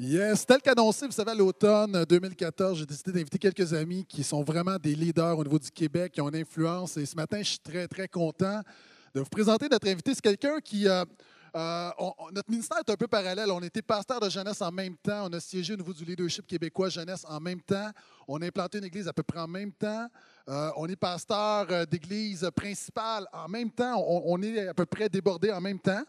Yes, tel qu'annoncé, vous savez, à l'automne 2014, j'ai décidé d'inviter quelques amis qui sont vraiment des leaders au niveau du Québec, qui ont une influence. Et ce matin, je suis très, très content de vous présenter notre invité. C'est quelqu'un qui. euh, euh, notre ministère est un peu parallèle. On était pasteur de jeunesse en même temps. On a siégé au niveau du leadership québécois jeunesse en même temps. On a implanté une église à peu près en même temps. Euh, on est pasteur d'église principale en même temps. On est à peu près débordé en même temps.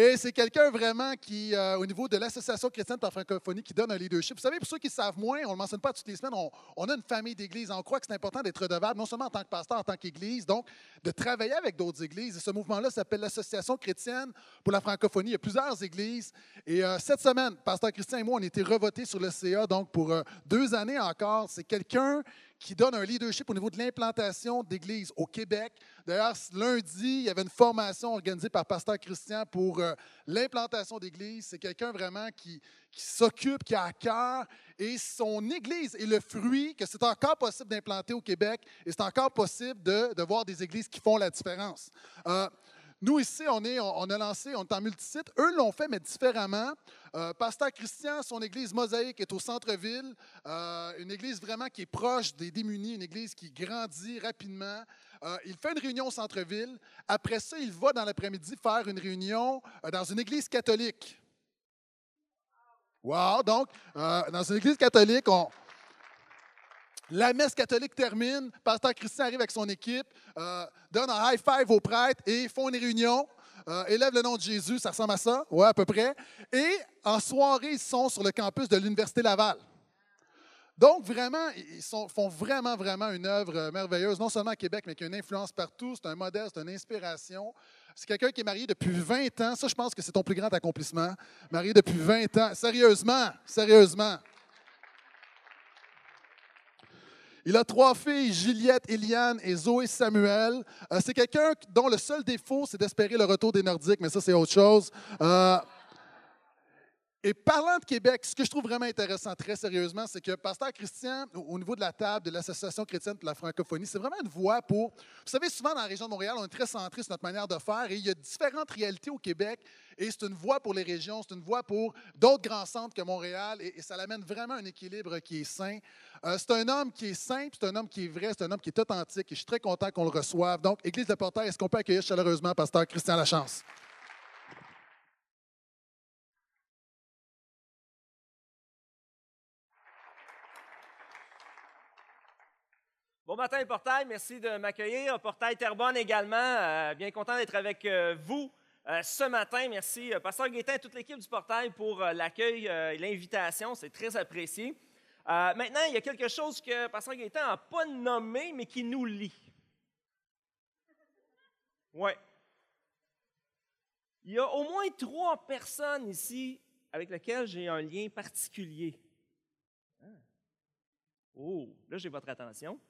Et c'est quelqu'un vraiment qui, euh, au niveau de l'Association chrétienne par francophonie, qui donne un leadership. Vous savez, pour ceux qui savent moins, on ne le mentionne pas toutes les semaines, on, on a une famille d'églises. On croit que c'est important d'être redevable, non seulement en tant que pasteur, en tant qu'église, donc de travailler avec d'autres églises. Et ce mouvement-là s'appelle l'Association chrétienne pour la francophonie. Il y a plusieurs églises. Et euh, cette semaine, pasteur Christian et moi, on a été revotés sur le CA, donc pour euh, deux années encore. C'est quelqu'un qui donne un leadership au niveau de l'implantation d'églises au Québec. D'ailleurs, lundi, il y avait une formation organisée par Pasteur Christian pour euh, l'implantation d'églises. C'est quelqu'un vraiment qui, qui s'occupe, qui a à cœur. Et son église est le fruit que c'est encore possible d'implanter au Québec et c'est encore possible de, de voir des églises qui font la différence. Euh, nous, ici, on, est, on, a lancé, on est en multisite. Eux l'ont fait, mais différemment. Euh, Pasteur Christian, son église Mosaïque est au centre-ville. Euh, une église vraiment qui est proche des démunis, une église qui grandit rapidement. Euh, il fait une réunion au centre-ville. Après ça, il va dans l'après-midi faire une réunion dans une église catholique. Wow! Donc, dans une église catholique, on, la messe catholique termine, Pasteur Christian arrive avec son équipe, euh, donne un high five aux prêtres et font une réunion. euh, élève le nom de Jésus, ça ressemble à ça, ouais, à peu près. Et en soirée, ils sont sur le campus de l'Université Laval. Donc, vraiment, ils font vraiment, vraiment une œuvre euh, merveilleuse, non seulement à Québec, mais qui a une influence partout. C'est un modèle, c'est une inspiration. C'est quelqu'un qui est marié depuis 20 ans. Ça, je pense que c'est ton plus grand accomplissement. Marié depuis 20 ans. Sérieusement, sérieusement. Il a trois filles, Juliette, Eliane et Zoé Samuel. Euh, c'est quelqu'un dont le seul défaut, c'est d'espérer le retour des Nordiques, mais ça, c'est autre chose. Euh, et parlant de Québec, ce que je trouve vraiment intéressant, très sérieusement, c'est que Pasteur Christian, au au niveau de la table de l'Association chrétienne pour la francophonie, c'est vraiment une voix pour... Vous savez, souvent dans la région de Montréal, on est très centré sur notre manière de faire et il y a différentes réalités au Québec et c'est une voix pour les régions, c'est une voix pour d'autres grands centres que Montréal et, et ça l'amène vraiment à un équilibre qui est sain. Euh, c'est un homme qui est simple, c'est un homme qui est vrai, c'est un homme qui est authentique et je suis très content qu'on le reçoive. Donc, Église de Portail, est-ce qu'on peut accueillir chaleureusement Pasteur Christian Lachance? Bon matin, Portail. Merci de m'accueillir. Portail Terrebonne également. Euh, bien content d'être avec euh, vous euh, ce matin. Merci, Pasteur Guétin et toute l'équipe du Portail pour l'accueil et l'invitation. C'est très apprécié. Maintenant, il y a quelque chose que Pasteur Guétin n'a pas nommé, mais qui nous lie. Oui. Il y a au moins trois personnes ici avec lesquelles j'ai un lien particulier. Ah. Oh, là, j'ai votre attention.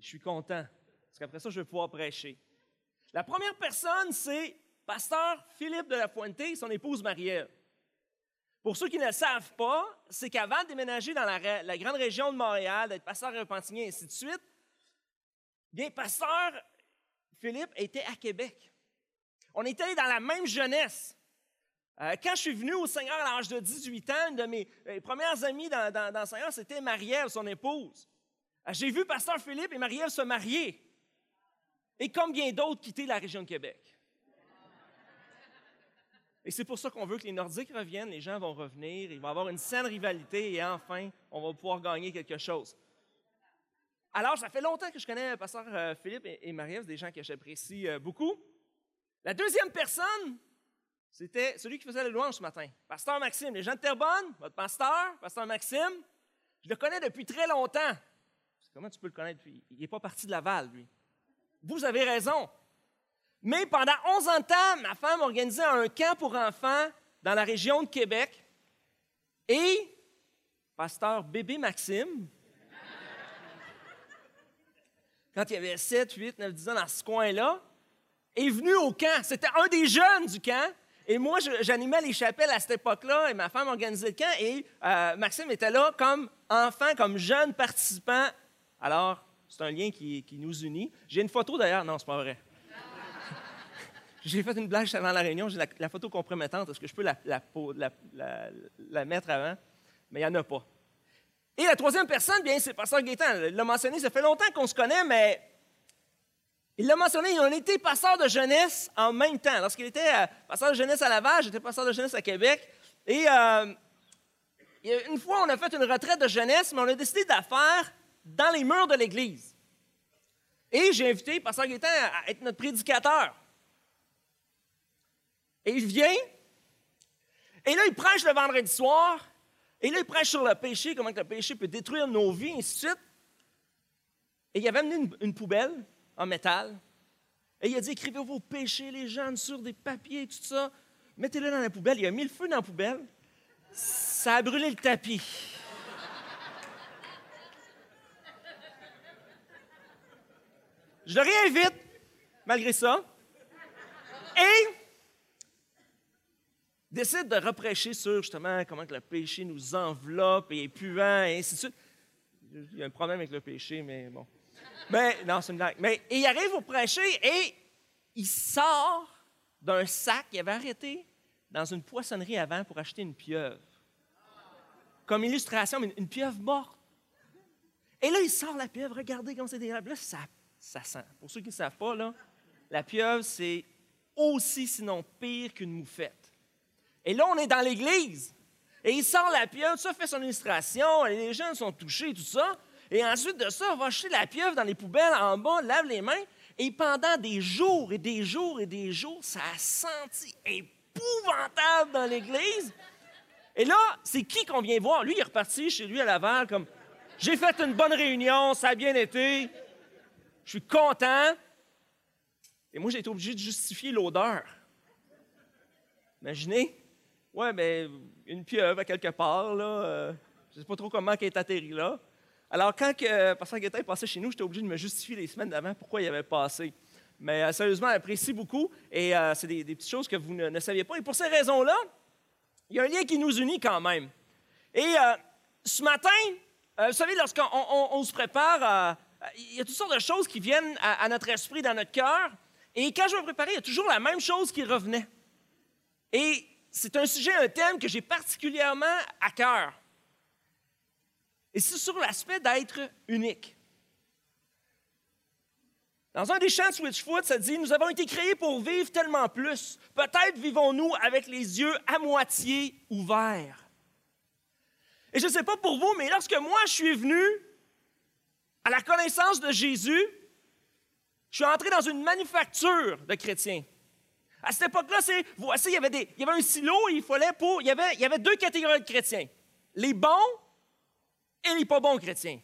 Je suis content, parce qu'après ça, je vais pouvoir prêcher. La première personne, c'est Pasteur Philippe de la et son épouse Marielle. Pour ceux qui ne le savent pas, c'est qu'avant de déménager dans la, grande région de Montréal, d'être pasteur à Repentigny et ainsi de suite, bien, Pasteur Philippe était à Québec. On était dans la même jeunesse. Euh, quand je suis venu au Seigneur à l'âge de 18 ans, une de mes premières amies dans le Seigneur, c'était Marielle, son épouse. Euh, J'ai vu Pasteur Philippe et Marielle se marier. Et comme bien d'autres, quitter la région de Québec. Et c'est pour ça qu'on veut que les Nordiques reviennent, les gens vont revenir, il va y avoir une saine rivalité et enfin, on va pouvoir gagner quelque chose. Alors, ça fait longtemps que je connais Pasteur euh, Philippe et, Marie-Ève, des gens que j'apprécie euh, beaucoup. La deuxième personne, c'était celui qui faisait le louange ce matin, Pasteur Maxime. Les gens de Terrebonne, votre pasteur, Pasteur Maxime, je le connais depuis très longtemps. Comment tu peux le connaître? Il n'est pas parti de Laval, lui. Vous avez raison. Mais pendant 11 ans de temps, ma femme organisait un camp pour enfants dans la région de Québec. Et pasteur bébé Maxime, quand il avait 7, 8, 9, 10 ans dans ce coin-là, est venu au camp. C'était un des jeunes du camp. Et moi, j'animais les chapelles à cette époque-là, et ma femme organisait le camp, et euh, Maxime était là comme enfant, comme jeune participant. Alors, c'est un lien qui, nous unit. J'ai une photo d'ailleurs, non, c'est pas vrai. J'ai fait une blague avant la réunion, j'ai la, photo compromettante. Est-ce que je peux la, mettre avant? Mais il n'y en a pas. Et la troisième personne, bien, c'est Pasteur Gaétan. Il l'a mentionné, ça fait longtemps qu'on se connaît, mais il l'a mentionné, il a été pasteur de jeunesse en même temps. Lorsqu'il était euh, pasteur de jeunesse à Laval, j'étais pasteur de jeunesse à Québec. Et euh, une fois, on a fait une retraite de jeunesse, mais on a décidé de faire dans les murs de l'Église. Et j'ai invité Pasteur Gaétan à être notre prédicateur. Et il vient, et là, il prêche le vendredi soir, et là, il prêche sur le péché, comment le péché peut détruire nos vies, et ainsi de suite. Et il avait amené une, poubelle en métal, et il a dit Écrivez vos péchés, les jeunes, sur des papiers, tout ça. Mettez-le dans la poubelle. Il a mis le feu dans la poubelle. Ça a brûlé le tapis. Je le réinvite, malgré ça. Et décide de reprêcher sur justement comment le péché nous enveloppe et est puant et ainsi de suite. Il y a un problème avec le péché, mais bon. Mais non, c'est une blague. Mais il arrive au prêcher et il sort d'un sac qu'il avait arrêté dans une poissonnerie avant pour acheter une pieuvre. Comme illustration, une pieuvre morte. Et là, il sort la pieuvre. Regardez comme c'est dégueulasse. Là, ça ça sent. Pour ceux qui ne savent pas, la pieuvre, c'est aussi, sinon pire qu'une moufette. Et là, on est dans l'église. Et il sort la pieuvre, ça fait son illustration, les jeunes sont touchés, tout ça. Et ensuite de ça, on va jeter la pieuvre dans les poubelles en bas, lave les mains. Et pendant des jours et des jours et des jours, ça a senti épouvantable dans l'église. Et là, c'est qui qu'on vient voir? Lui, il est reparti chez lui à Laval comme J'ai fait une bonne réunion, ça a bien été je suis content. Et moi, j'ai été obligé de justifier l'odeur. Imaginez, ouais, mais une pieuvre à quelque part, là, euh, je ne sais pas trop comment elle est atterrie là. Alors, quand que, Pasteur Guetta est passé chez nous, j'étais obligé de me justifier les semaines d'avant pourquoi il avait passé. Mais euh, sérieusement, j'apprécie beaucoup et euh, c'est des, petites choses que vous ne, saviez pas. Et pour ces raisons-là, il y a un lien qui nous unit quand même. Et ce matin, vous savez, lorsqu'on se prépare à il y a toutes sortes de choses qui viennent à, notre esprit, dans notre cœur. Et quand je me préparais, il y a toujours la même chose qui revenait. Et c'est un sujet, un thème que j'ai particulièrement à cœur. Et c'est sur l'aspect d'être unique. Dans un des chants de Switchfoot, ça dit Nous avons été créés pour vivre tellement plus. Peut-être vivons-nous avec les yeux à moitié ouverts. Et je ne sais pas pour vous, mais lorsque moi je suis venu à la connaissance de Jésus, je suis entré dans une manufacture de chrétiens. À cette époque-là, voici, il y, avait des, il y avait un silo, il fallait pour, il y, avait, il y avait deux catégories de chrétiens. Les bons et les pas bons chrétiens.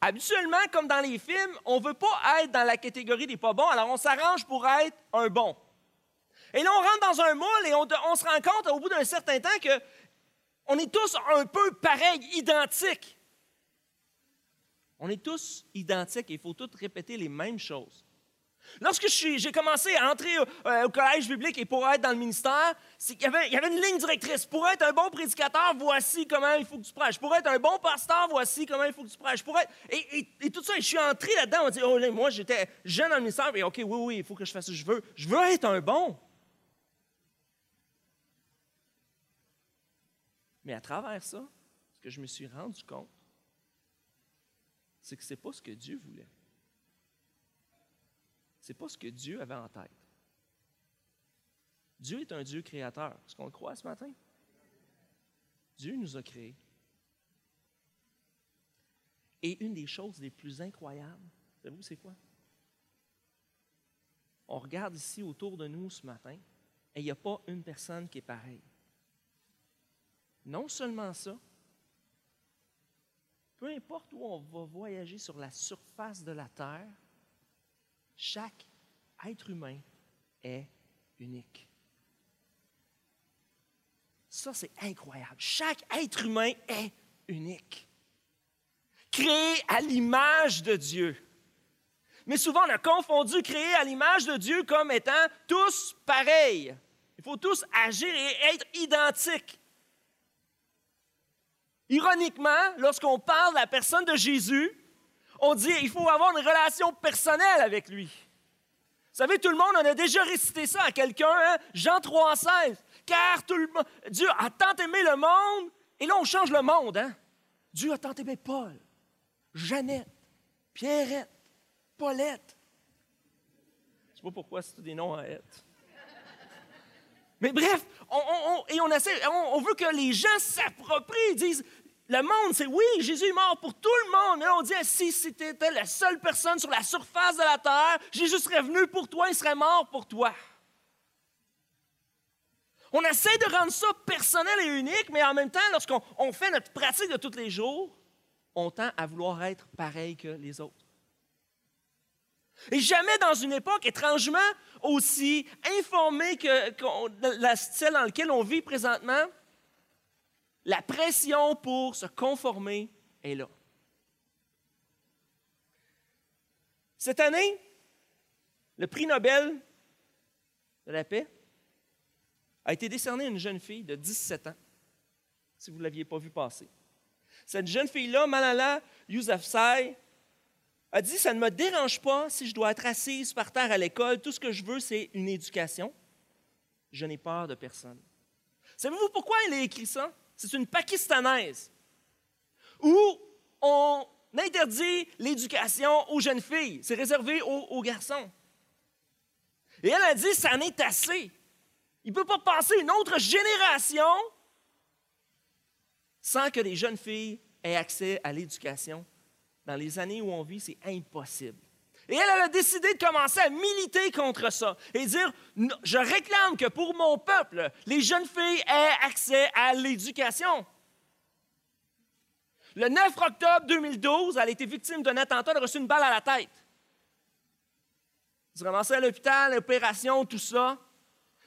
Habituellement, comme dans les films, on ne veut pas être dans la catégorie des pas bons, alors on s'arrange pour être un bon. Et là, on rentre dans un moule et on, on se rend compte au bout d'un certain temps que on est tous un peu pareils, identiques. On est tous identiques et il faut tous répéter les mêmes choses. Lorsque j'ai commencé à entrer euh, au, collège biblique et pour être dans le ministère, il y, avait, y, avait, une ligne directrice. Pour être un bon prédicateur, voici comment il faut que tu prêches. Pour être un bon pasteur, voici comment il faut que tu prêches. Pour être, et, tout ça, je suis entré là-dedans. On dit, oh, moi, j'étais jeune dans le ministère, et OK, oui, oui, il faut que je fasse ce que je veux. Je veux être un bon. Mais à travers ça, ce que je me suis rendu compte, c'est que ce n'est pas ce que Dieu voulait. Ce n'est pas ce que Dieu avait en tête. Dieu est un Dieu créateur. Est-ce qu'on le croit ce matin? Dieu nous a créés. Et une des choses les plus incroyables, savez-vous c'est quoi? On regarde ici autour de nous ce matin et il n'y a pas une personne qui est pareille. Non seulement ça, peu importe où on va voyager sur la surface de la Terre, chaque être humain est unique. Ça, c'est incroyable. Chaque être humain est unique. Créé à l'image de Dieu. Mais souvent, on a confondu créer à l'image de Dieu comme étant tous pareils. Il faut tous agir et être identiques. Ironiquement, lorsqu'on parle de la personne de Jésus, on dit qu'il faut avoir une relation personnelle avec lui. Vous savez, tout le monde, on a déjà récité ça à quelqu'un, hein? Jean 3,16. Car tout le monde, Dieu a tant aimé le monde, et là, on change le monde, hein? Dieu a tant aimé Paul, Jeannette, Pierrette, Paulette. Je ne sais pas pourquoi c'est des noms à être. Mais bref, et on, essaie, on, veut que les gens s'approprient, disent le monde, c'est oui, Jésus est mort pour tout le monde. Mais on dit, si c'était la seule personne sur la surface de la terre, Jésus serait venu pour toi, il serait mort pour toi. On essaie de rendre ça personnel et unique, mais en même temps, lorsqu'on fait notre pratique de tous les jours, on tend à vouloir être pareil que les autres. Et jamais dans une époque étrangement aussi informée que, la style dans laquelle on vit présentement, la pression pour se conformer est là. Cette année, le prix Nobel de la paix a été décerné à une jeune fille de 17 ans, si vous ne l'aviez pas vu passer. Cette jeune fille-là, Malala Yousafzai, a dit, ça ne me dérange pas si je dois être assise par terre à l'école, tout ce que je veux, c'est une éducation. Je n'ai peur de personne. Savez-vous pourquoi elle a écrit ça? C'est une Pakistanaise où on interdit l'éducation aux jeunes filles. C'est réservé aux, garçons. Et elle a dit, ça en est assez. Il ne peut pas passer une autre génération sans que les jeunes filles aient accès à l'éducation dans les années où on vit, c'est impossible. Et elle, a décidé de commencer à militer contre ça et dire, je réclame que pour mon peuple, les jeunes filles aient accès à l'éducation. Le 9 octobre 2012, elle a été victime d'un attentat, elle a reçu une balle à la tête. Elle s'est ramassée à l'hôpital, l'opération, tout ça.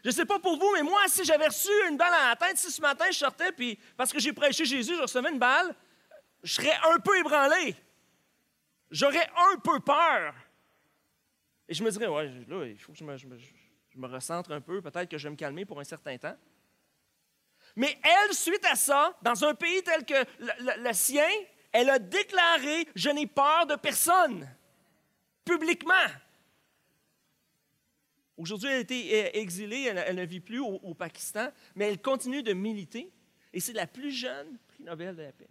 Je ne sais pas pour vous, mais moi, si j'avais reçu une balle à la tête, si ce matin je sortais, puis parce que j'ai prêché Jésus, je recevais une balle, je serais un peu ébranlé j'aurais un peu peur. Et je me dirais, ouais, là, il faut que je me, recentre un peu, peut-être que je vais me calmer pour un certain temps. Mais elle, suite à ça, dans un pays tel que le, sien, elle a déclaré Je n'ai peur de personne, publiquement. Aujourd'hui, elle a été exilée, elle, ne vit plus au, Pakistan, mais elle continue de militer, et c'est la plus jeune prix Nobel de la paix.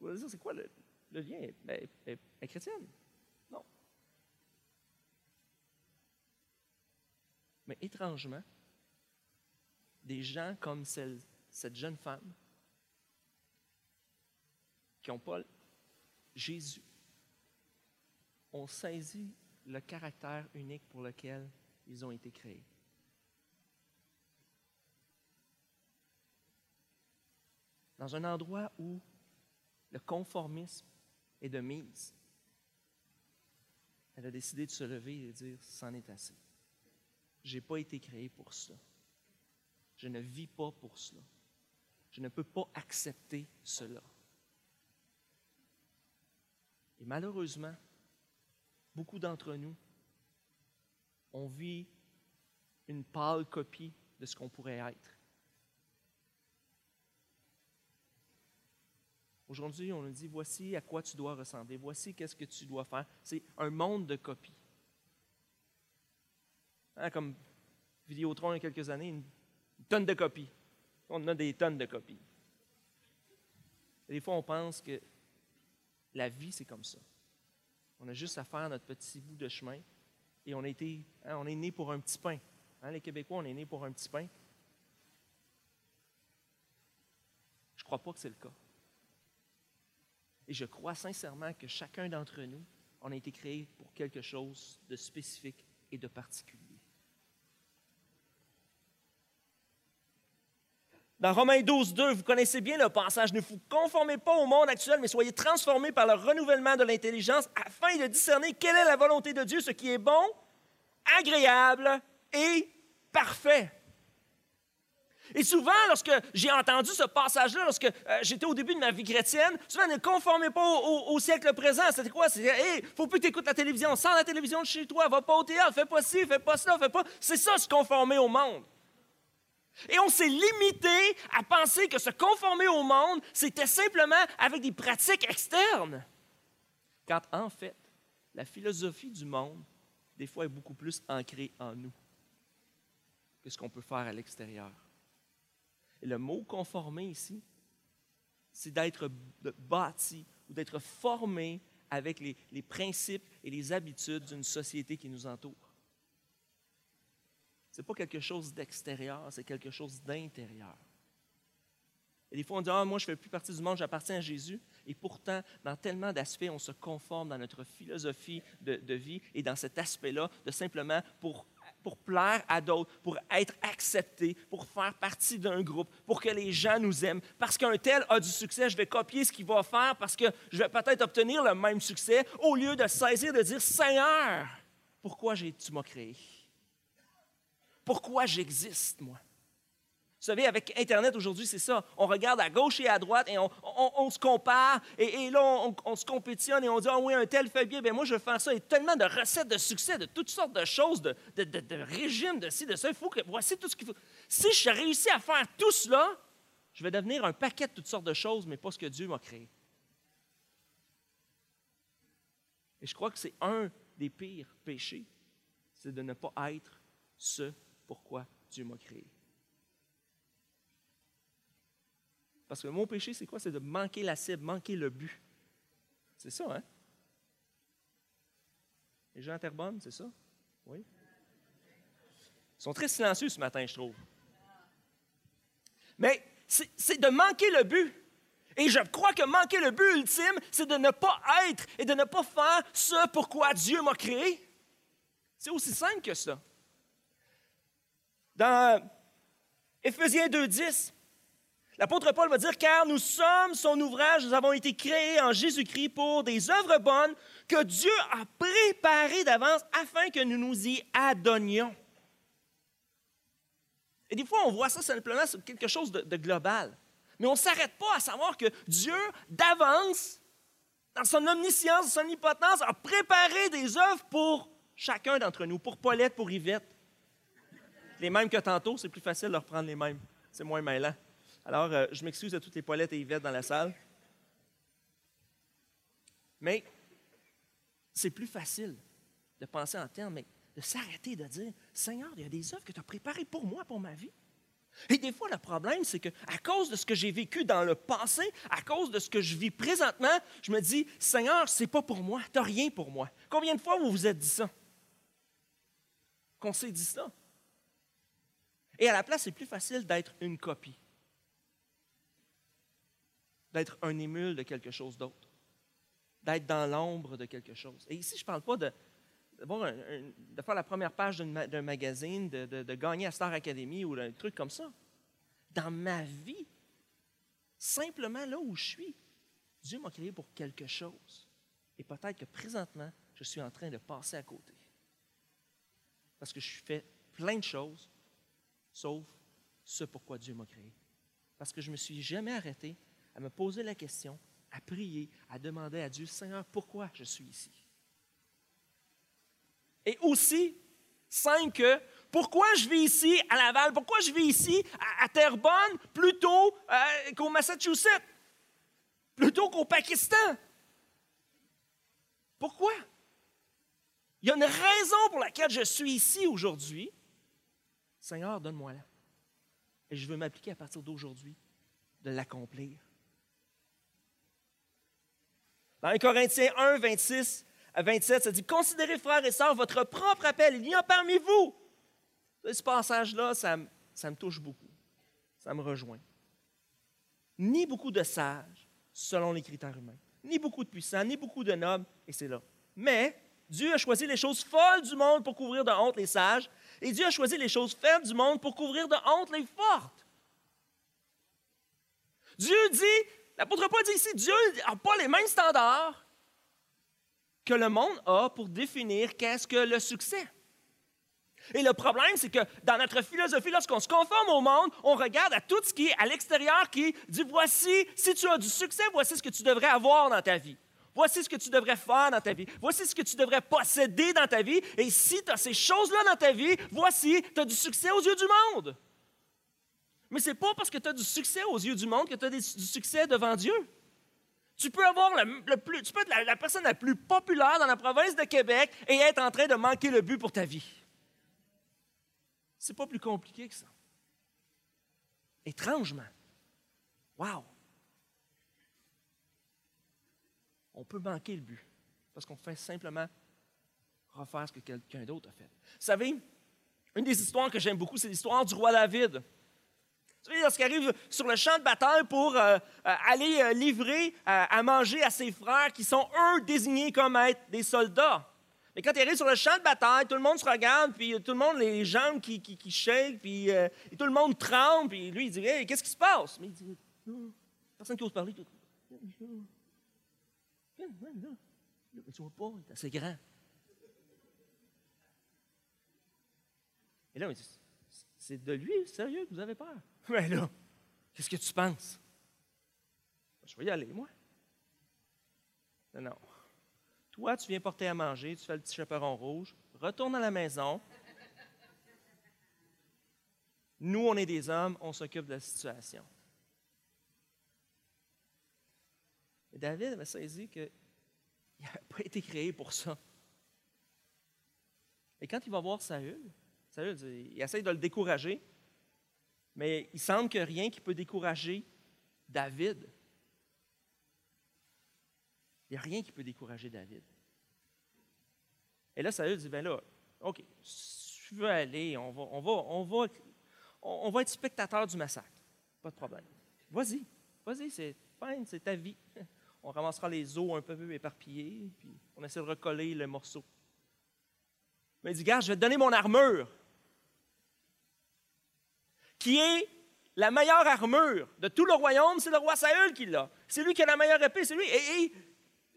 Vous allez dire, c'est quoi le, lien? Elle, est chrétienne? Non. Mais étrangement, des gens comme cette jeune femme qui n'ont pas Jésus ont saisi le caractère unique pour lequel ils ont été créés. Dans un endroit où le conformisme est de mise. Elle a décidé de se lever et de dire, c'en est assez. Je n'ai pas été créé pour cela. Je ne vis pas pour cela. Je ne peux pas accepter cela. Et malheureusement, beaucoup d'entre nous, on vit une pâle copie de ce qu'on pourrait être. Aujourd'hui, on nous dit voici à quoi tu dois ressembler, voici qu'est-ce que tu dois faire. C'est un monde de copies. Hein, comme Vidéotron il y a quelques années, une, tonne de copies. On a des tonnes de copies. des fois, on pense que la vie, c'est comme ça. On a juste à faire notre petit bout de chemin et on, a été, hein, on est né pour un petit pain. Hein, les Québécois, on est né pour un petit pain. Je ne crois pas que c'est le cas. Et je crois sincèrement que chacun d'entre nous, on a été créé pour quelque chose de spécifique et de particulier. Dans Romains 12, 2, vous connaissez bien le passage. Ne vous conformez pas au monde actuel, mais soyez transformés par le renouvellement de l'intelligence afin de discerner quelle est la volonté de Dieu, ce qui est bon, agréable et parfait. Et souvent, lorsque j'ai entendu ce passage-là, lorsque euh, j'étais au début de ma vie chrétienne, souvent, ne conformez pas au, siècle présent. C'était quoi? C'était, hey, faut plus écoutes la télévision. Sors la télévision de chez toi, va pas au théâtre, fais pas ci, fais pas cela, fais pas. C'est ça, se conformer au monde. Et on s'est limité à penser que se conformer au monde, c'était simplement avec des pratiques externes. Quand en fait, la philosophie du monde, des fois, est beaucoup plus ancrée en nous que ce qu'on peut faire à l'extérieur. Et le mot conformer ici, c'est d'être bâti ou d'être formé avec les, principes et les habitudes d'une société qui nous entoure. Ce n'est pas quelque chose d'extérieur, c'est quelque chose d'intérieur. Et des fois, on dit Ah, moi, je ne fais plus partie du monde, j'appartiens à Jésus. Et pourtant, dans tellement d'aspects, on se conforme dans notre philosophie de, de vie et dans cet aspect-là de simplement pour pour plaire à d'autres, pour être accepté, pour faire partie d'un groupe, pour que les gens nous aiment. Parce qu'un tel a du succès, je vais copier ce qu'il va faire parce que je vais peut-être obtenir le même succès au lieu de saisir, de dire Seigneur, pourquoi tu m'as créé? Pourquoi j'existe, moi? Vous savez, avec Internet aujourd'hui, c'est ça. On regarde à gauche et à droite et on, se compare. Et, là, on, se compétitionne et on dit Ah oui, un tel fait bien, bien moi je vais faire ça. Et tellement de recettes de succès, de toutes sortes de choses, de, de, régimes, de ci, de ça. Il faut que. Voici tout ce qu'il faut. Si je réussis à faire tout cela, je vais devenir un paquet de toutes sortes de choses, mais pas ce que Dieu m'a créé. Et je crois que c'est un des pires péchés, c'est de ne pas être ce pourquoi Dieu m'a créé. Parce que mon péché, c'est quoi? C'est de manquer la cible, manquer le but. C'est ça, hein? Les gens à Terrebonne, c'est ça? Oui? Ils sont très silencieux ce matin, je trouve. Mais c'est de manquer le but. Et je crois que manquer le but ultime, c'est de ne pas être et de ne pas faire ce pourquoi Dieu m'a créé. C'est aussi simple que ça. Dans Éphésiens 2.10, L'apôtre Paul va dire, car nous sommes son ouvrage, nous avons été créés en Jésus-Christ pour des œuvres bonnes que Dieu a préparées d'avance afin que nous nous y adonnions. Et des fois, on voit ça simplement sur quelque chose de, global. Mais on ne s'arrête pas à savoir que Dieu, d'avance, dans son omniscience, son omnipotence, a préparé des œuvres pour chacun d'entre nous, pour Paulette, pour Yvette. Les mêmes que tantôt, c'est plus facile de leur prendre les mêmes. C'est moins mêlant. Alors, euh, je m'excuse à toutes les Paulettes et Yvette dans la salle. Mais c'est plus facile de penser en termes, mais de s'arrêter de dire Seigneur, il y a des œuvres que tu as préparées pour moi, pour ma vie. Et des fois, le problème, c'est que à cause de ce que j'ai vécu dans le passé, à cause de ce que je vis présentement, je me dis Seigneur, c'est pas pour moi, tu n'as rien pour moi. Combien de fois vous vous êtes dit ça? Qu'on s'est dit ça? Et à la place, c'est plus facile d'être une copie d'être un émule de quelque chose d'autre, d'être dans l'ombre de quelque chose. Et ici, je ne parle pas de, de faire la première page d'un magazine, de, de, gagner à Star Academy ou un truc comme ça. Dans ma vie, simplement là où je suis, Dieu m'a créé pour quelque chose. Et peut-être que présentement, je suis en train de passer à côté. Parce que je fais plein de choses, sauf ce pourquoi Dieu m'a créé. Parce que je ne me suis jamais arrêté à me poser la question, à prier, à demander à Dieu, Seigneur, pourquoi je suis ici? Et aussi, simple que, pourquoi je vis ici à Laval? Pourquoi je vis ici à, Terrebonne plutôt euh, qu'au Massachusetts? Plutôt qu'au Pakistan? Pourquoi? Il y a une raison pour laquelle je suis ici aujourd'hui. Seigneur, donne-moi-la. Et je veux m'appliquer à partir d'aujourd'hui de l'accomplir. Dans 1 Corinthiens 1, 26 à 27, ça dit Considérez, frères et sœurs, votre propre appel. Il y a parmi vous. Ce passage-là, ça, ça me touche beaucoup. Ça me rejoint. Ni beaucoup de sages, selon les critères humains, ni beaucoup de puissants, ni beaucoup de nobles, et c'est là. Mais Dieu a choisi les choses folles du monde pour couvrir de honte les sages, et Dieu a choisi les choses faibles du monde pour couvrir de honte les fortes. Dieu dit L'apôtre Paul dit ici, Dieu n'a pas les mêmes standards que le monde a pour définir qu'est-ce que le succès. Et le problème, c'est que dans notre philosophie, lorsqu'on se conforme au monde, on regarde à tout ce qui est à l'extérieur qui dit, voici, si tu as du succès, voici ce que tu devrais avoir dans ta vie. Voici ce que tu devrais faire dans ta vie. Voici ce que tu devrais posséder dans ta vie. Et si tu as ces choses-là dans ta vie, voici, tu as du succès aux yeux du monde. Mais ce n'est pas parce que tu as du succès aux yeux du monde que tu as du succès devant Dieu. Tu peux avoir le, plus, tu peux être la, la personne la plus populaire dans la province de Québec et être en train de manquer le but pour ta vie. C'est pas plus compliqué que ça. Étrangement. Wow! On peut manquer le but parce qu'on fait simplement refaire ce que quelqu'un d'autre a fait. Vous savez, une des histoires que j'aime beaucoup, c'est l'histoire du roi David. Lorsqu'il arrive sur le champ de bataille pour euh, euh, aller euh, livrer à manger à ses frères qui sont, eux, désignés comme être des soldats. Mais quand il arrive sur le champ de bataille, tout le monde se regarde, puis tout le monde, les jambes qui, shake, puis tout le monde tremble, puis lui, il dit Hey, qu'est-ce qui se passe? Mais il dit Personne qui ose parler. Tout. Tu vois pas, il est assez grand. Et là, on dit C'est de lui, sérieux, que vous avez peur? Mais là, qu'est-ce que tu penses? Je vais y aller, moi. Non. Toi, tu viens porter à manger, tu fais le petit chaperon rouge, retourne à la maison. Nous, on est des hommes, on s'occupe de la situation. Et David avait saisi qu'il n'avait pas été créé pour ça. Et quand il va voir Saül, Saül, il essaie de le décourager, mais il semble que rien qui peut décourager David. Il n'y a rien qui peut décourager David. Et là, Saül dit, ben là, OK, tu veux aller, on va, on va, on va, on être spectateur du massacre. Pas de problème. Vas-y, vas-y, c'est fine, c'est ta vie. On ramassera les os un peu éparpillés, puis on essaie de recoller le morceau. Mais il dit, gars, je vais te donner mon armure, qui est la meilleure armure de tout le royaume, c'est le roi Saül qui l'a. C'est lui qui a la meilleure épée, c'est lui. Et,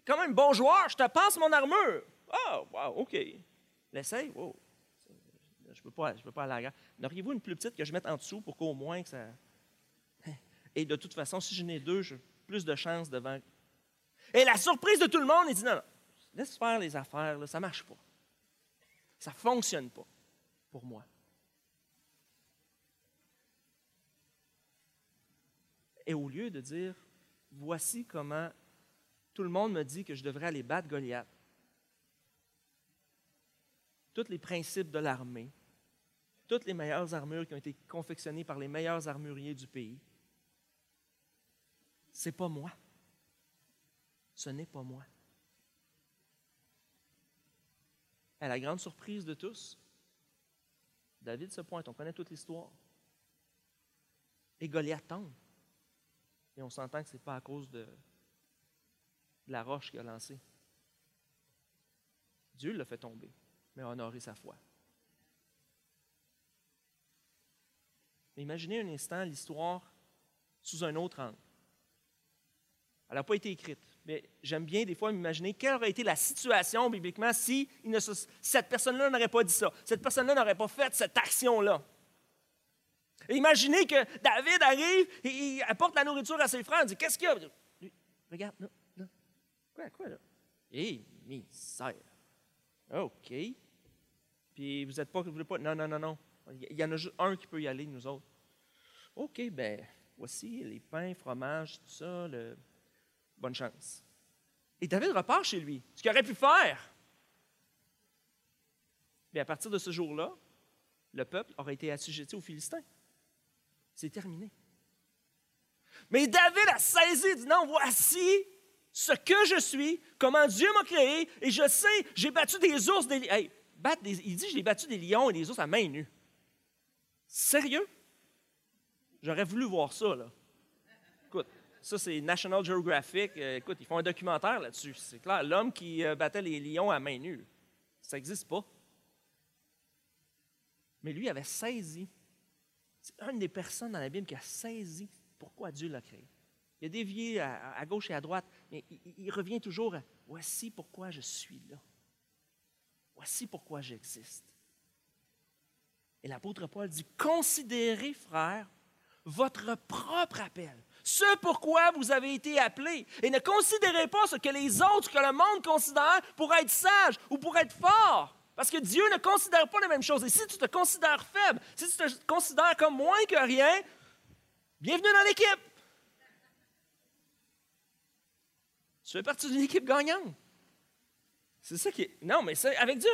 quand même, bon joueur, je te passe mon armure. Ah, wow, OK. L'essaye, wow. Je ne peux, pas, je peux pas aller à la guerre. N'auriez-vous une plus petite que je mette en dessous pour qu'au moins que ça. Et de toute façon, si je n'ai deux, j'ai plus de chances devant. Et la surprise de tout le monde, il dit non, non, laisse faire les affaires, ça ne marche pas. Ça ne fonctionne pas pour moi. Et au lieu de dire, voici comment tout le monde me dit que je devrais aller battre Goliath, tous les principes de l'armée, toutes les meilleures armures qui ont été confectionnées par les meilleurs armuriers du pays, c'est pas moi. Ce n'est pas moi. À la grande surprise de tous, David se pointe, on connaît toute l'histoire. Et Goliath tombe. Et on s'entend que ce n'est pas à cause de, la roche qu'il a lancée. Dieu l'a fait tomber, mais a honoré sa foi. imaginez un instant l'histoire sous un autre angle. Elle n'a pas été écrite, mais j'aime bien des fois m'imaginer quelle aurait été la situation bibliquement si cette personne-là n'aurait pas dit ça, cette personne-là n'aurait pas fait cette action-là. Imaginez que David arrive, il apporte la nourriture à ses frères, il dit Qu'est-ce qu'il y a? Regarde, là, là. Quoi, quoi, là? Hé, misère. OK. Puis vous n'êtes pas, vous voulez pas. Non, non, non, non. Il y en a juste un qui peut y aller, nous autres. OK, ben, voici les pains, fromages, tout ça. Le... Bonne chance. Et David repart chez lui. Ce qu'il aurait pu faire. Mais à partir de ce jour-là, le peuple aurait été assujetti aux Philistins. C'est terminé. Mais David a saisi, dit non, voici ce que je suis, comment Dieu m'a créé, et je sais, j'ai battu des ours, des, hey, il dit, j'ai battu des lions et des ours à main nue. Sérieux? J'aurais voulu voir ça, là. Écoute, ça, c'est National Geographic. Euh, écoute, ils font un documentaire là-dessus. C'est clair, l'homme qui euh, battait les lions à main nue. Ça n'existe pas. Mais lui avait saisi c'est une des personnes dans la Bible qui a saisi pourquoi Dieu l'a créé. Il a dévié à, gauche et à droite, mais il, revient toujours à voici pourquoi je suis là. Voici pourquoi j'existe. Et l'apôtre Paul dit Considérez, frères, votre propre appel, ce pourquoi vous avez été appelés, et ne considérez pas ce que les autres, que le monde considère pour être sage ou pour être fort. Parce que Dieu ne considère pas les mêmes choses. Et si tu te considères faible, si tu te considères comme moins que rien, bienvenue dans l'équipe. Tu fais partie d'une équipe gagnante. C'est ça qui est. Non, mais avec Dieu,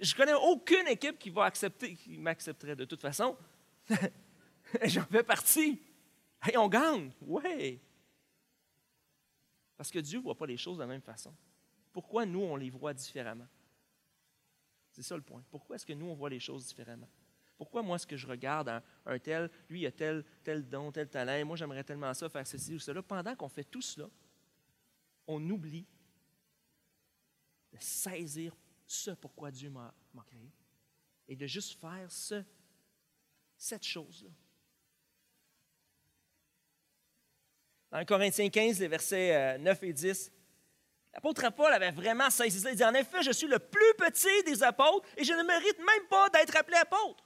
je connais aucune équipe qui va accepter, qui m'accepterait de toute façon. J'en fais partie. Hey, on gagne. Ouais. Parce que Dieu ne voit pas les choses de la même façon. Pourquoi nous, on les voit différemment? C'est ça le point. Pourquoi est-ce que nous, on voit les choses différemment? Pourquoi moi, est-ce que je regarde un, tel, lui, il a tel, tel don, tel talent, moi, j'aimerais tellement ça, faire ceci ou cela. Pendant qu'on fait tout cela, on oublie de saisir ce pourquoi Dieu m'a créé et de juste faire ce, cette chose-là. Dans Corinthiens 15, les versets 9 euh, et 10, l'apôtre Paul avait vraiment saisi ça. Il dit En effet, je suis le plus petit des apôtres et je ne mérite même pas d'être appelé apôtre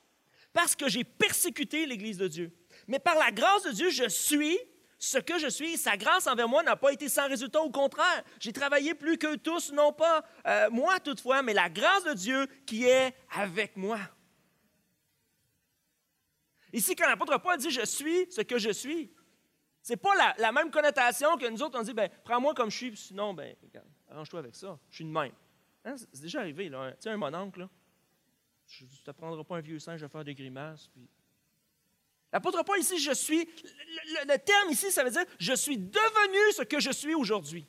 parce que j'ai persécuté l'Église de Dieu. Mais par la grâce de Dieu, je suis ce que je suis. Sa grâce envers moi n'a pas été sans résultat. Au contraire, j'ai travaillé plus que tous, non pas euh, moi toutefois, mais la grâce de Dieu qui est avec moi. Ici, quand l'apôtre Paul dit je suis ce que je suis, ce n'est pas la, même connotation que nous autres, on dit ben, prends-moi comme je suis, sinon, ben, arrange-toi avec ça, je suis de même. Hein, c'est déjà arrivé, là. Tu sais, un mononcle, là. Tu ne t'apprendras pas un vieux singe à faire des grimaces. Puis... L'apôtre Paul ici, je suis, le, terme ici, ça veut dire je suis devenu ce que je suis aujourd'hui.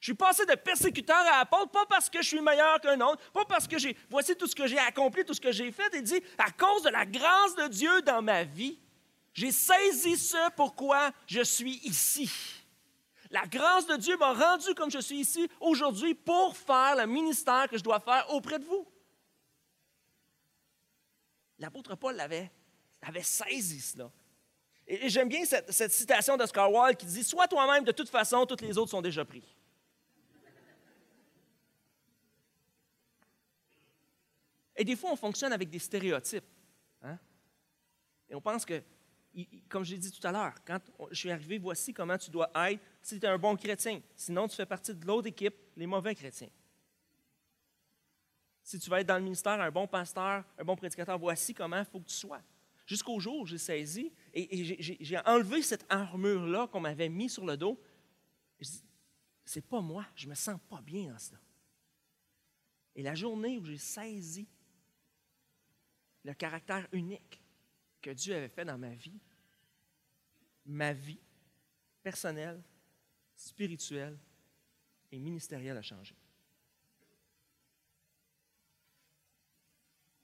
Je suis passé de persécuteur à apôtre, pas parce que je suis meilleur qu'un autre, pas parce que j'ai, voici tout ce que j'ai accompli, tout ce que j'ai fait. Il dit, à cause de la grâce de Dieu dans ma vie, j'ai saisi ce pourquoi je suis ici. La grâce de Dieu m'a rendu comme je suis ici aujourd'hui pour faire le ministère que je dois faire auprès de vous. L'apôtre Paul avait, avait saisi cela. Et, j'aime bien cette, cette citation d'Oscar Wilde qui dit Sois toi-même, de toute façon, toutes les autres sont déjà pris. Et des fois, on fonctionne avec des stéréotypes. Hein? Et on pense que, comme je l'ai dit tout à l'heure, quand je suis arrivé, voici comment tu dois être si tu es un bon chrétien. Sinon, tu fais partie de l'autre équipe, les mauvais chrétiens si tu vas être dans le ministère, un bon pasteur, un bon prédicateur, voici comment il faut que tu sois. Jusqu'au jour où j'ai saisi et, j'ai enlevé cette armure-là qu'on m'avait mis sur le dos. C'est pas moi, je me sens pas bien dans cela. Et la journée où j'ai saisi le caractère unique que Dieu avait fait dans ma vie, ma vie personnelle, spirituelle et ministérielle a changé.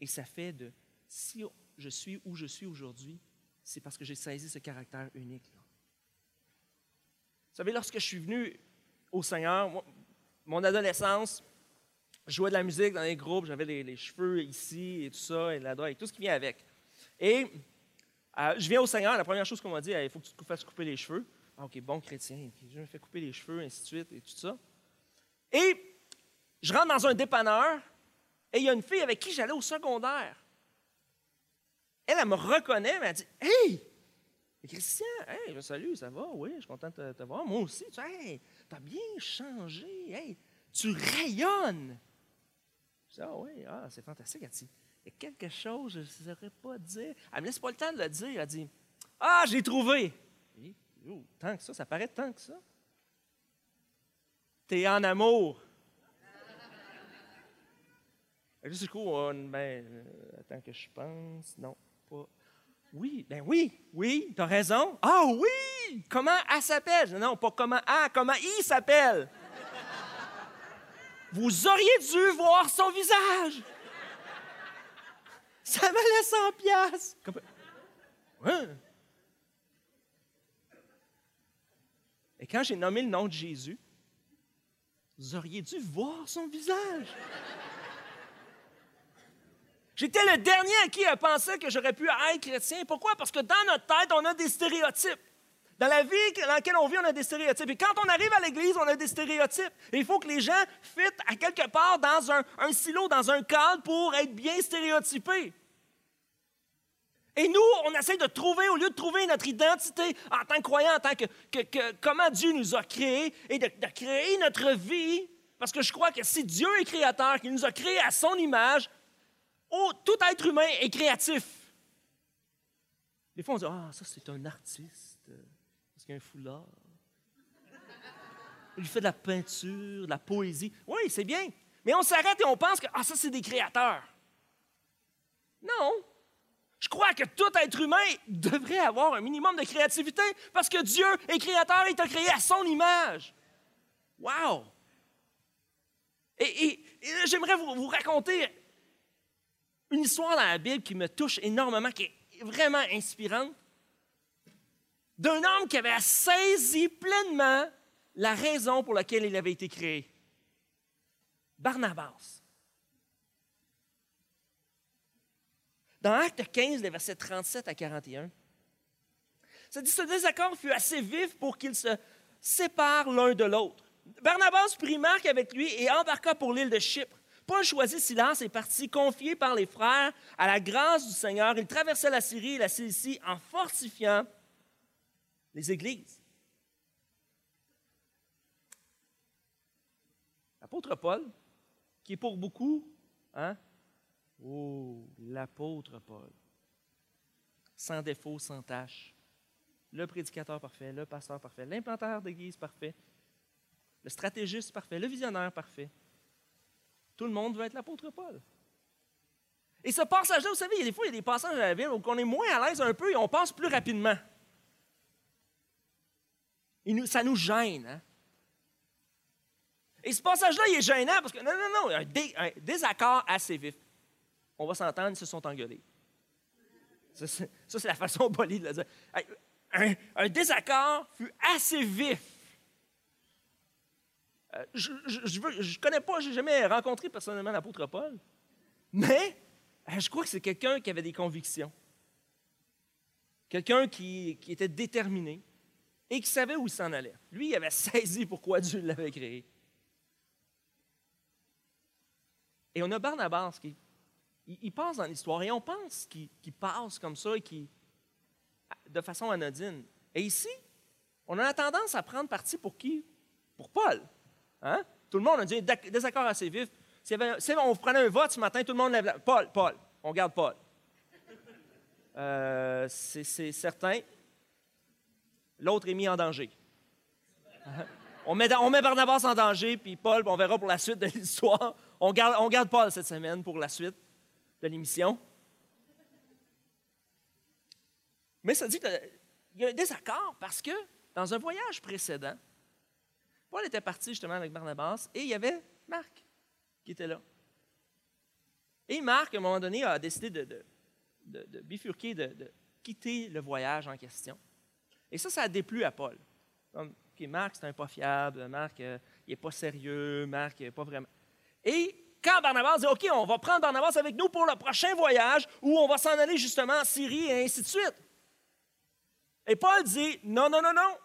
Et ça fait de, si je suis où je suis aujourd'hui, c'est parce que j'ai saisi ce caractère unique. Vous savez, lorsque je suis venu au Seigneur, mon adolescence, je jouais de la musique dans les groupes, j'avais les, cheveux ici et tout ça, et là-bas, et tout ce qui vient avec. Et euh, je viens au Seigneur, la première chose qu'on m'a dit, il faut que tu te fasses couper les cheveux. Ah, OK, bon chrétien, je me fais couper les cheveux, ainsi de suite, et tout ça. Et je rentre dans un dépanneur, et il y a une fille avec qui j'allais au secondaire. Elle, elle me reconnaît, mais elle dit Hey, Christian, hey, salut, ça va? Oui, je suis content de te, voir. Moi aussi. Tu hey, as bien changé. Tu rayonnes. Je dis Ah oui, ah, c'est fantastique. Elle Il y a quelque chose, je ne saurais pas dire. Elle me laisse pas le temps de le dire. Elle dit Ah, j'ai trouvé. oh, tant que ça, ça paraît tant que ça. T'es en amour. Du coup, ben, euh, attends que je pense. Non, pas. Oui, ben oui, oui, tu as raison. Ah oui! Comment elle s'appelle? Non, pas comment ah, comment il s'appelle. Vous auriez dû voir son visage. Ça valait 100 piastres. Et quand j'ai nommé le nom de Jésus, vous auriez dû voir son visage. J'étais le dernier à qui a pensé que j'aurais pu être chrétien. Pourquoi? Parce que dans notre tête, on a des stéréotypes. Dans la vie dans laquelle on vit, on a des stéréotypes. Et quand on arrive à l'Église, on a des stéréotypes. Et il faut que les gens fitent à quelque part dans un, silo, dans un cadre pour être bien stéréotypés. Et nous, on essaie de trouver, au lieu de trouver notre identité en tant que croyant, en tant que, comment Dieu nous a créés et de, créer notre vie, parce que je crois que si Dieu est créateur, qu'il nous a créés à son image, Oh, tout être humain est créatif. Des fois, on dit Ah, ça, c'est un artiste, parce qu'il a un foulard. Il fait de la peinture, de la poésie. Oui, c'est bien. Mais on s'arrête et on pense que ah, ça, c'est des créateurs. Non. Je crois que tout être humain devrait avoir un minimum de créativité parce que Dieu est créateur et t'a créé à son image. Wow! Et, j'aimerais vous, vous, raconter une histoire dans la Bible qui me touche énormément, qui est vraiment inspirante, d'un homme qui avait saisi pleinement la raison pour laquelle il avait été créé. Barnabas. Dans Acte 15, les versets 37 à 41, ça dit ce désaccord fut assez vif pour qu'ils se séparent l'un de l'autre. Barnabas prit Marc avec lui et embarqua pour l'île de Chypre. Paul choisit Silas et partit, confié par les frères à la grâce du Seigneur. Il traversa la Syrie et la Cilicie en fortifiant les églises. L'apôtre Paul, qui est pour beaucoup, hein? Oh, l'apôtre Paul. Sans défaut, sans tâche. Le prédicateur parfait, le pasteur parfait, l'implanteur d'église parfait, le stratégiste parfait, le visionnaire parfait. Tout le monde veut être l'apôtre Paul. Et ce passage-là, vous savez, il y a des fois, il y a des passages à la Bible où on est moins à l'aise un peu et on passe plus rapidement. Ça nous gêne. Hein? Et ce passage-là, il est gênant parce que, non, non, non, un, désaccord assez vif. On va s'entendre, ils se sont engueulés. Ça, c'est la façon polie de le dire. Un, un désaccord fut assez vif euh, je ne connais pas, je n'ai jamais rencontré personnellement l'apôtre Paul, mais euh, je crois que c'est quelqu'un qui avait des convictions, quelqu'un qui, était déterminé et qui savait où il s'en allait. Lui, il avait saisi pourquoi Dieu l'avait créé. Et on a Barnabas qui il, passe dans l'histoire et on pense qu'il passe comme ça et qui, de façon anodine. Et ici, on a tendance à prendre parti pour qui? Pour Paul. Hein? Tout le monde a dit désaccord assez vif. Si, on prenait un vote ce matin, tout le monde lève la... Paul, Paul, on garde Paul. Euh, c'est certain. L'autre est mis en danger. On met, Barnabas en danger, puis Paul, on verra pour la suite de l'histoire. On garde, on garde Paul cette semaine pour la suite de l'émission. Mais ça dit qu'il y a un désaccord parce que dans un voyage précédent, Paul était parti justement avec Barnabas et il y avait Marc qui était là. Et Marc, à un moment donné, a décidé de, bifurquer, de, quitter le voyage en question. Et ça, ça a déplu à Paul. OK, Marc, c'est un pas fiable. Marc, euh, il n'est pas sérieux. Marc, il n'est pas vraiment. Et quand Barnabas dit OK, on va prendre Barnabas avec nous pour le prochain voyage où on va s'en aller justement en Syrie et ainsi de suite. Et Paul dit Non, non, non, non.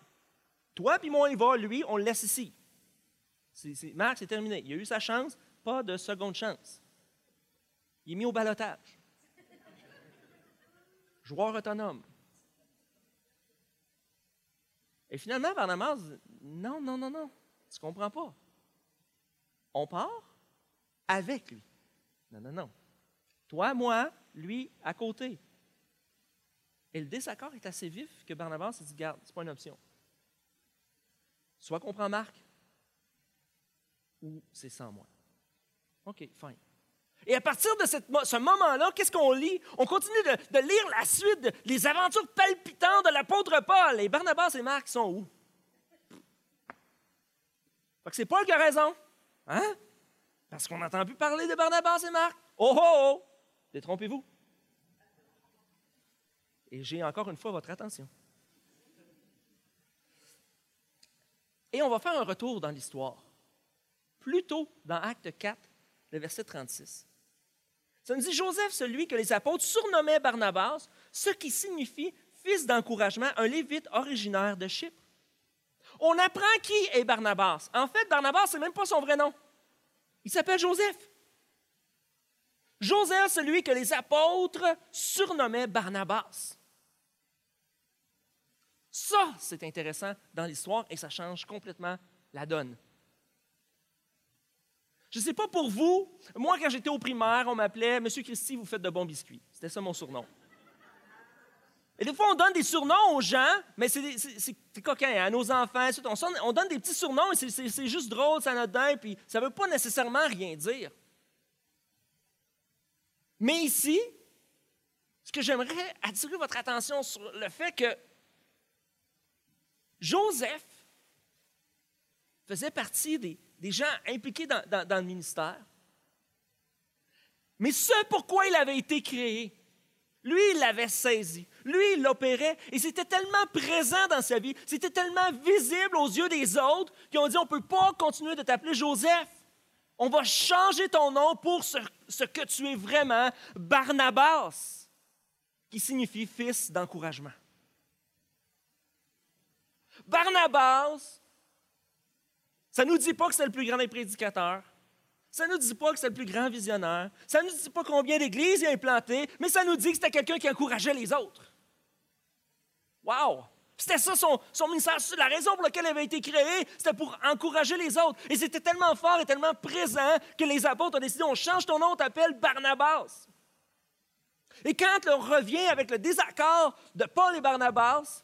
Toi puis moi, il va, lui, on le laisse ici. Marc, c'est terminé. Il a eu sa chance, pas de seconde chance. Il est mis au balotage. Joueur autonome. Et finalement, Barnabas dit Non, non, non, non. Tu ne comprends pas. On part avec lui. Non, non, non. Toi, moi, lui, à côté. Et le désaccord est assez vif que Barnabas s'est dit Garde, ce n'est pas une option. Soit qu'on prend Marc, ou c'est sans moi. OK, fine. Et à partir de ce moment-là, qu'est-ce qu'on lit? On continue de, lire la suite, les aventures palpitantes de l'apôtre Paul. Et Barnabas et Marc sont où? Fait que c'est Paul qui a raison. Hein? Parce qu'on n'entend plus parler de Barnabas et Marc. Oh oh oh! Détrompez-vous. Et j'ai encore une fois votre attention. Et on va faire un retour dans l'histoire. Plutôt dans Acte 4, le verset 36. Ça nous dit Joseph, celui que les apôtres surnommaient Barnabas, ce qui signifie fils d'encouragement, un lévite originaire de Chypre. On apprend qui est Barnabas. En fait, Barnabas, ce n'est même pas son vrai nom. Il s'appelle Joseph. Joseph, celui que les apôtres surnommaient Barnabas. Ça, c'est intéressant dans l'histoire et ça change complètement la donne. Je ne sais pas pour vous, moi quand j'étais au primaire, on m'appelait Monsieur Christy, vous faites de bons biscuits. C'était ça mon surnom. Et des fois, on donne des surnoms aux gens, mais c'est, c'est, coquin, à hein, nos enfants. On, on, donne des petits surnoms et c'est, juste drôle, ça anodin, puis ça ne veut pas nécessairement rien dire. Mais ici, ce que j'aimerais attirer votre attention sur le fait que Joseph faisait partie des, gens impliqués dans, le ministère. Mais ce pourquoi il avait été créé, lui, il l'avait saisi. Lui, il l'opérait. Et c'était tellement présent dans sa vie, c'était tellement visible aux yeux des autres qu'ils ont dit, on ne peut pas continuer de t'appeler Joseph. On va changer ton nom pour ce que tu es vraiment, Barnabas, qui signifie fils d'encouragement. Barnabas, ça ne nous dit pas que c'est le plus grand des prédicateurs. Ça ne nous dit pas que c'est le plus grand visionnaire. Ça ne nous dit pas combien d'églises il a implanté, mais ça nous dit que c'était quelqu'un qui encourageait les autres. Wow! C'était ça son, son, ministère. La raison pour laquelle il avait été créé, c'était pour encourager les autres. Et c'était tellement fort et tellement présent que les apôtres ont décidé on change ton nom, on t'appelle Barnabas. Et quand on revient avec le désaccord de Paul et Barnabas,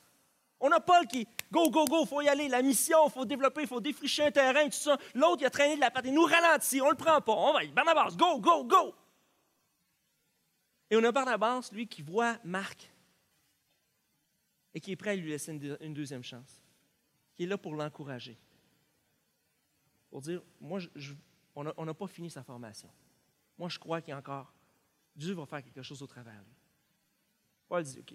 on a Paul qui, go, go, go, faut y aller, la mission, faut développer, faut défricher un terrain, tout ça. L'autre, il a traîné de la patte, il nous ralentit, on le prend pas, on va y Barnabas, go, go, go. Et on a Barnabas, lui, qui voit Marc et qui est prêt à lui laisser une, deuxième chance, qui est là pour l'encourager. Pour dire, moi, on n'a pas fini sa formation. Moi, je crois qu'il y a encore, Dieu va faire quelque chose au travers de lui. Paul dit, OK,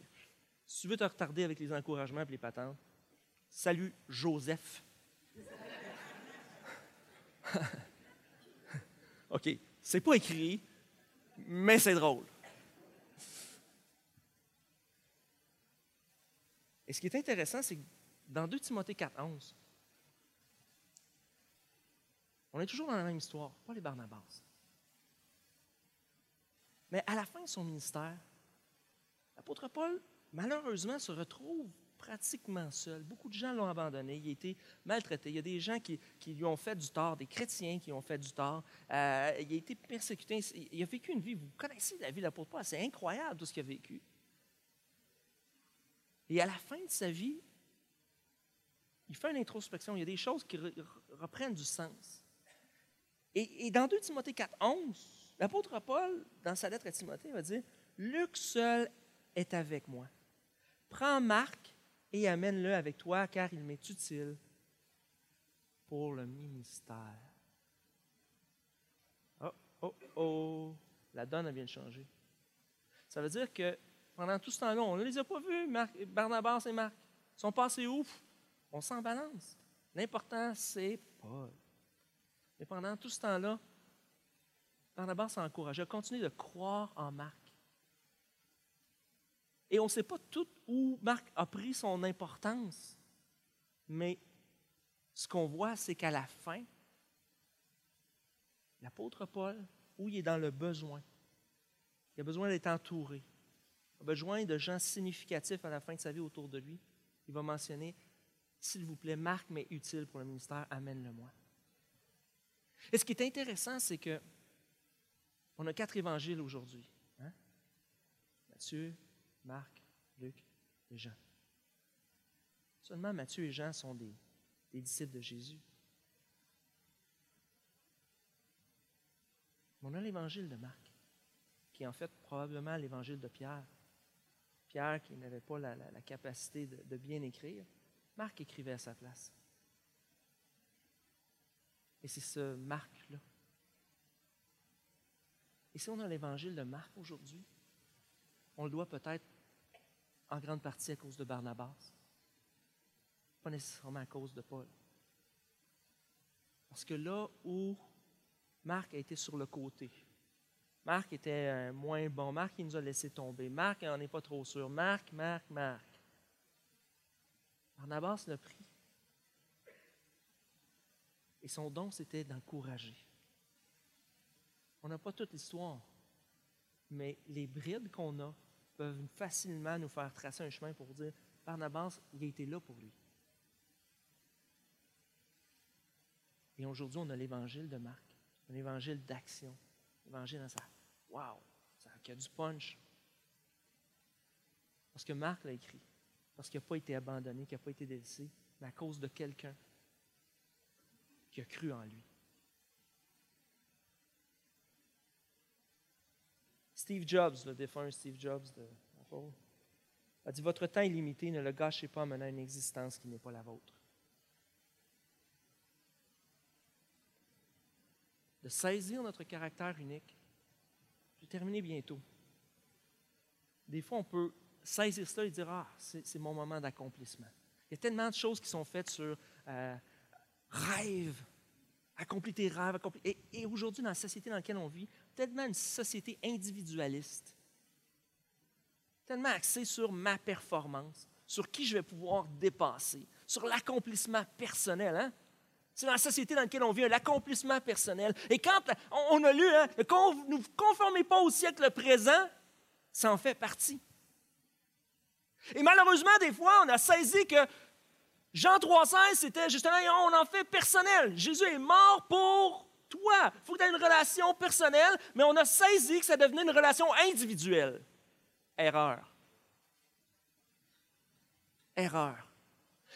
si tu veux te retarder avec les encouragements et les patentes, salut Joseph. OK, c'est pas écrit, mais c'est drôle. Et ce qui est intéressant, c'est que dans 2 Timothée 4, 11, on est toujours dans la même histoire, pas les Barnabas. Mais à la fin de son ministère, l'apôtre Paul malheureusement, se retrouve pratiquement seul. Beaucoup de gens l'ont abandonné. Il a été maltraité. Il y a des gens qui, lui ont fait du tort, des chrétiens qui ont fait du tort. Euh, il a été persécuté. Il a vécu une vie, vous connaissez la vie de l'apôtre Paul, c'est incroyable tout ce qu'il a vécu. Et à la fin de sa vie, il fait une introspection. Il y a des choses qui reprennent du sens. Et, et dans 2 Timothée 4, 11, l'apôtre Paul, dans sa lettre à Timothée, va dire Luc seul est avec moi. Prends Marc et amène-le avec toi, car il m'est utile pour le ministère. Oh, oh, oh, la donne vient de changer. Ça veut dire que pendant tout ce temps-là, on ne les a pas vus, Barnabas et Marc. Ils sont passés où? On s'en balance. L'important, c'est Paul. Mais pendant tout ce temps-là, Barnabas a encouragé à continuer de croire en Marc. Et on ne sait pas tout où Marc a pris son importance. Mais ce qu'on voit, c'est qu'à la fin, l'apôtre Paul, où il est dans le besoin, il a besoin d'être entouré, il a besoin de gens significatifs à la fin de sa vie autour de lui, il va mentionner, s'il vous plaît, Marc mais utile pour le ministère, amène-le-moi. Et ce qui est intéressant, c'est que on a quatre évangiles aujourd'hui. Hein? Matthieu, Marc, Luc et Jean. Seulement Matthieu et Jean sont des, disciples de Jésus. On a l'évangile de Marc, qui est en fait probablement l'évangile de Pierre. Pierre qui n'avait pas la, capacité de, de, bien écrire, Marc écrivait à sa place. Et c'est ce Marc-là. Et si on a l'évangile de Marc aujourd'hui, on le doit peut-être en grande partie à cause de Barnabas, pas nécessairement à cause de Paul. Parce que là où Marc a été sur le côté, Marc était moins bon, Marc il nous a laissé tomber, Marc on n'est pas trop sûr, Marc, Marc, Marc. Barnabas l'a pris. Et son don, c'était d'encourager. On n'a pas toute l'histoire, mais les brides qu'on a peuvent facilement nous faire tracer un chemin pour dire Barnabas, il a été là pour lui. Et aujourd'hui, on a l'évangile de Marc, un évangile d'action, l'évangile dans ça. Wow, ça a du punch. Parce que Marc l'a écrit. Parce qu'il n'a pas été abandonné, qu'il n'a pas été délaissé, mais à cause de quelqu'un qui a cru en lui. Steve Jobs, le défunt Steve Jobs de Apple, a dit Votre temps est limité, ne le gâchez pas en menant une existence qui n'est pas la vôtre. De saisir notre caractère unique. Je vais terminer bientôt. Des fois, on peut saisir cela et dire Ah, c'est mon moment d'accomplissement. Il y a tellement de choses qui sont faites sur euh, rêve, accomplir tes rêves. Accomplir... Et, et aujourd'hui, dans la société dans laquelle on vit, tellement une société individualiste, tellement axée sur ma performance, sur qui je vais pouvoir dépasser, sur l'accomplissement personnel. Hein? C'est dans la société dans laquelle on vit, l'accomplissement personnel. Et quand on a lu, hein, ne vous conformez pas au siècle présent, ça en fait partie. Et malheureusement, des fois, on a saisi que Jean 3,16, c'était justement, on en fait personnel. Jésus est mort pour toi. Il faut que tu aies une relation personnelle, mais on a saisi que ça devenait une relation individuelle. Erreur. Erreur.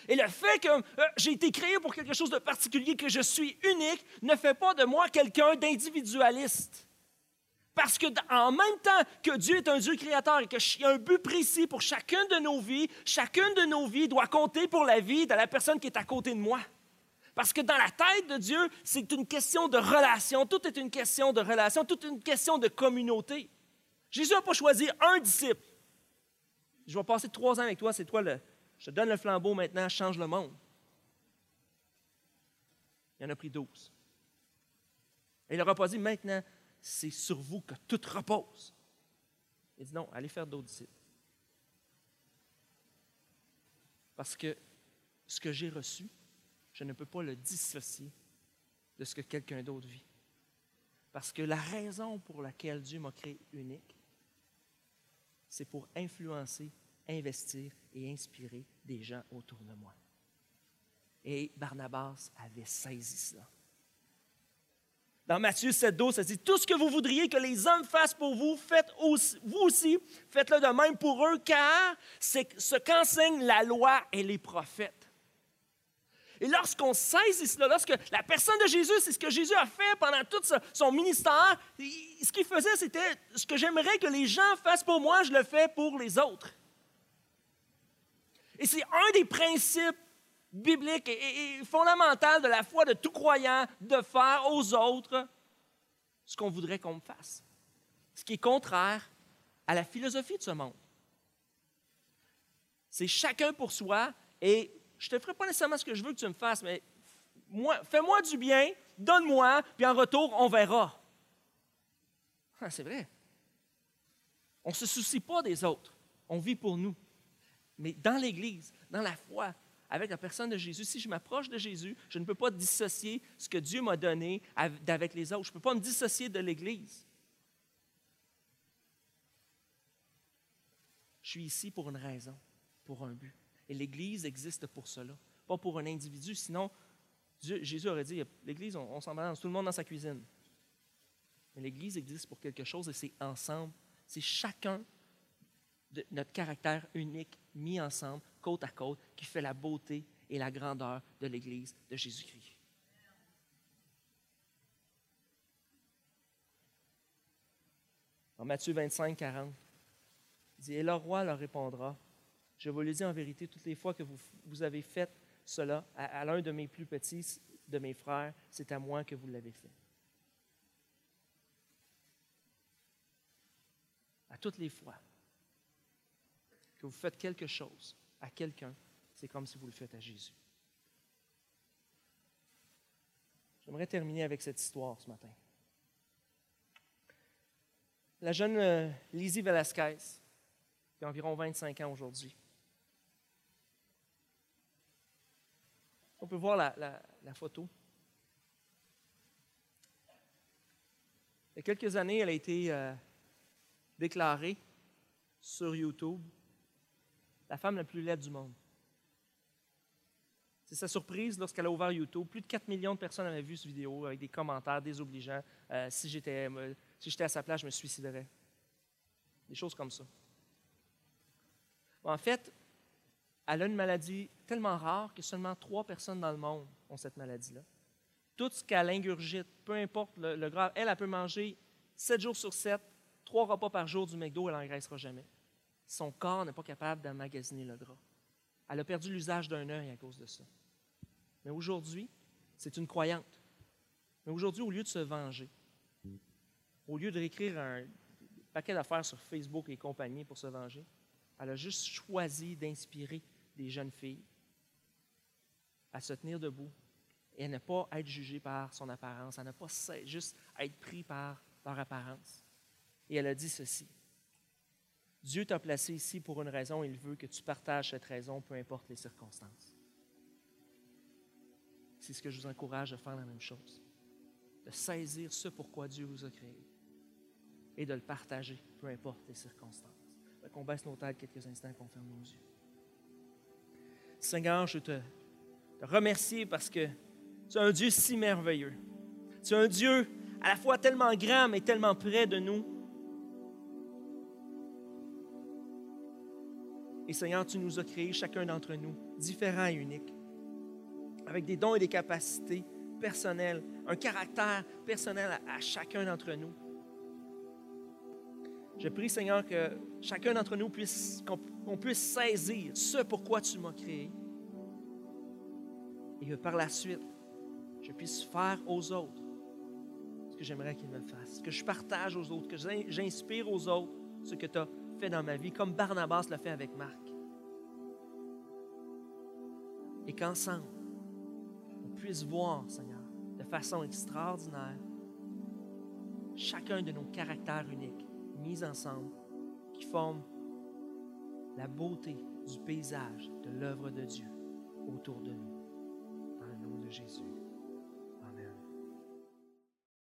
Et le fait que euh, j'ai été créé pour quelque chose de particulier, que je suis unique, ne fait pas de moi quelqu'un d'individualiste. Parce que en même temps que Dieu est un Dieu créateur et qu'il y a un but précis pour chacune de nos vies, chacune de nos vies doit compter pour la vie de la personne qui est à côté de moi. Parce que dans la tête de Dieu, c'est une question de relation. Tout est une question de relation, tout est une question de communauté. Jésus n'a pas choisi un disciple. Je vais passer trois ans avec toi, c'est toi le. Je te donne le flambeau maintenant, change le monde. Il en a pris douze. Et il n'aura pas dit maintenant, c'est sur vous que tout repose. Il dit non, allez faire d'autres disciples. Parce que ce que j'ai reçu, je ne peux pas le dissocier de ce que quelqu'un d'autre vit. Parce que la raison pour laquelle Dieu m'a créé unique, c'est pour influencer, investir et inspirer des gens autour de moi. Et Barnabas avait saisi cela. Dans Matthieu 7, 12, ça dit Tout ce que vous voudriez que les hommes fassent pour vous, faites vous aussi, faites-le de même pour eux, car c'est ce qu'enseignent la loi et les prophètes. Et lorsqu'on saisit cela, lorsque la personne de Jésus, c'est ce que Jésus a fait pendant tout son ministère, ce qu'il faisait, c'était ce que j'aimerais que les gens fassent pour moi, je le fais pour les autres. Et c'est un des principes biblique et, fondamentale de la foi de tout croyant de faire aux autres ce qu'on voudrait qu'on me fasse. Ce qui est contraire à la philosophie de ce monde. C'est chacun pour soi et je ne te ferai pas nécessairement ce que je veux que tu me fasses, mais fais-moi du bien, donne-moi, puis en retour, on verra. Ah, c'est vrai. On ne se soucie pas des autres. On vit pour nous. Mais dans l'Église, dans la foi, avec la personne de Jésus, si je m'approche de Jésus, je ne peux pas dissocier ce que Dieu m'a donné avec les autres. Je ne peux pas me dissocier de l'Église. Je suis ici pour une raison, pour un but. Et l'Église existe pour cela, pas pour un individu. Sinon, Jésus aurait dit, l'Église, on, s'en balance, tout le monde dans sa cuisine. Mais l'Église existe pour quelque chose et c'est ensemble. C'est chacun de notre caractère unique mis ensemble, côte à côte, qui fait la beauté et la grandeur de l'Église de Jésus-Christ. En Matthieu 25, 40, il dit, Et le roi leur répondra, Je vous le dis en vérité, toutes les fois que vous, avez fait cela à, à l'un de mes plus petits, de mes frères, c'est à moi que vous l'avez fait. À toutes les fois que vous faites quelque chose à quelqu'un, c'est comme si vous le faites à Jésus. J'aimerais terminer avec cette histoire ce matin. La jeune euh, Lizzie Velasquez, qui a environ 25 ans aujourd'hui. On peut voir la, photo. Il y a quelques années, elle a été euh, déclarée sur YouTube la femme la plus laide du monde. C'est sa surprise lorsqu'elle a ouvert YouTube. Plus de 4 millions de personnes avaient vu cette vidéo avec des commentaires désobligeants. Euh, si j'étais à sa place, je me suiciderais. Des choses comme ça. En fait, elle a une maladie tellement rare que seulement trois personnes dans le monde ont cette maladie-là. Tout ce qu'elle ingurgite, peu importe le, le gras, elle, elle peut manger sept jours sur sept, trois repas par jour du McDo, elle n'engraissera jamais. Son corps n'est pas capable d'emmagasiner le gras. Elle a perdu l'usage d'un œil à cause de ça. Mais aujourd'hui, c'est une croyante. Mais aujourd'hui, au lieu de se venger, au lieu de réécrire un paquet d'affaires sur Facebook et compagnie pour se venger, elle a juste choisi d'inspirer des jeunes filles à se tenir debout et à ne pas être jugées par son apparence, à ne pas juste être pris par leur apparence. Et elle a dit ceci. Dieu t'a placé ici pour une raison, il veut que tu partages cette raison, peu importe les circonstances. C'est ce que je vous encourage à faire la même chose, de saisir ce pourquoi Dieu vous a créé et de le partager, peu importe les circonstances. Qu'on baisse nos têtes quelques instants, qu'on ferme nos yeux. Seigneur, je te, te remercie parce que tu es un Dieu si merveilleux. Tu es un Dieu à la fois tellement grand, mais tellement près de nous. Et Seigneur, tu nous as créés, chacun d'entre nous, différents et uniques, avec des dons et des capacités personnelles, un caractère personnel à, chacun d'entre nous. Je prie, Seigneur, que chacun d'entre nous puisse, puisse saisir ce pourquoi tu m'as créé. Et que par la suite, je puisse faire aux autres ce que j'aimerais qu'ils me fassent. Que je partage aux autres, que j'inspire aux autres ce que tu as fait dans ma vie, comme Barnabas l'a fait avec Marc. Et qu'ensemble, on puisse voir, Seigneur, de façon extraordinaire, chacun de nos caractères uniques mis ensemble qui forment la beauté du paysage de l'œuvre de Dieu autour de nous. Jésus.